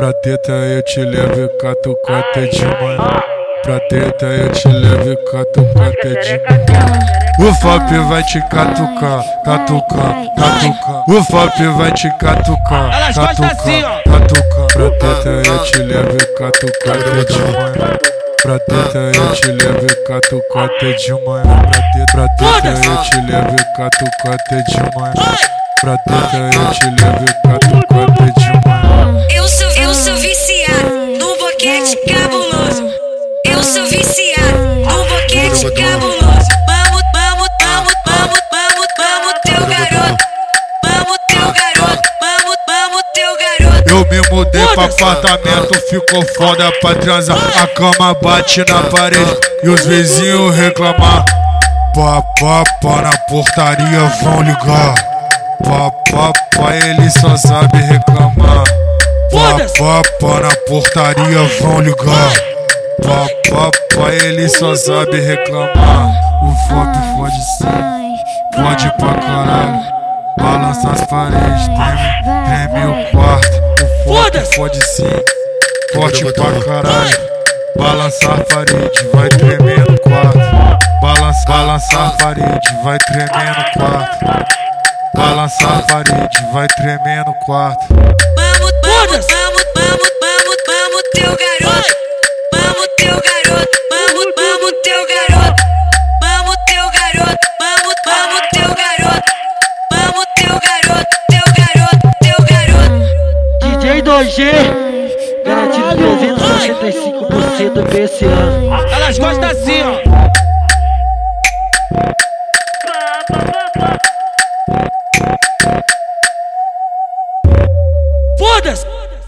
Pra teta eu te levo e catucata de manhã. Pra teta eu te levo e catucata de manhã. O FOP vai te catucar, catucar, catucar. O FOP vai te catucar, gostam assim, catucar, catucar. Pra teta eu te levo e catucata de manhã. Pra teta eu te levo e catucata de manhã. Pra teta, pra teta eu te levo e catucata de manhã. Pra teta eu te levo e catucata mudei pra apartamento, ficou foda pra transar. A cama bate na parede e os vizinhos reclamar. Pá, pá, pá, na portaria vão ligar. Pá, pá, pá, ele só sabe reclamar. Pá, pá, pá, na portaria vão ligar. Pá, pá, pá, ele só sabe reclamar. O FOP fode sim, fode pra caralho. Balança as paredes, treme, treme o quarto. FOP fode sim, forte pra caralho. Balançar a parede, vai tremer no quarto. Balança, balançar a parede, vai tremer no quarto. Balançar a parede, vai tremer no quarto. Vamos, vamos, vamos, vamos, vamos, vamos, teu garoto. Vamos, teu garoto. Vamos, vamos, teu garoto. 2G, garantido 365% PSA. Elas gostam assim, ó.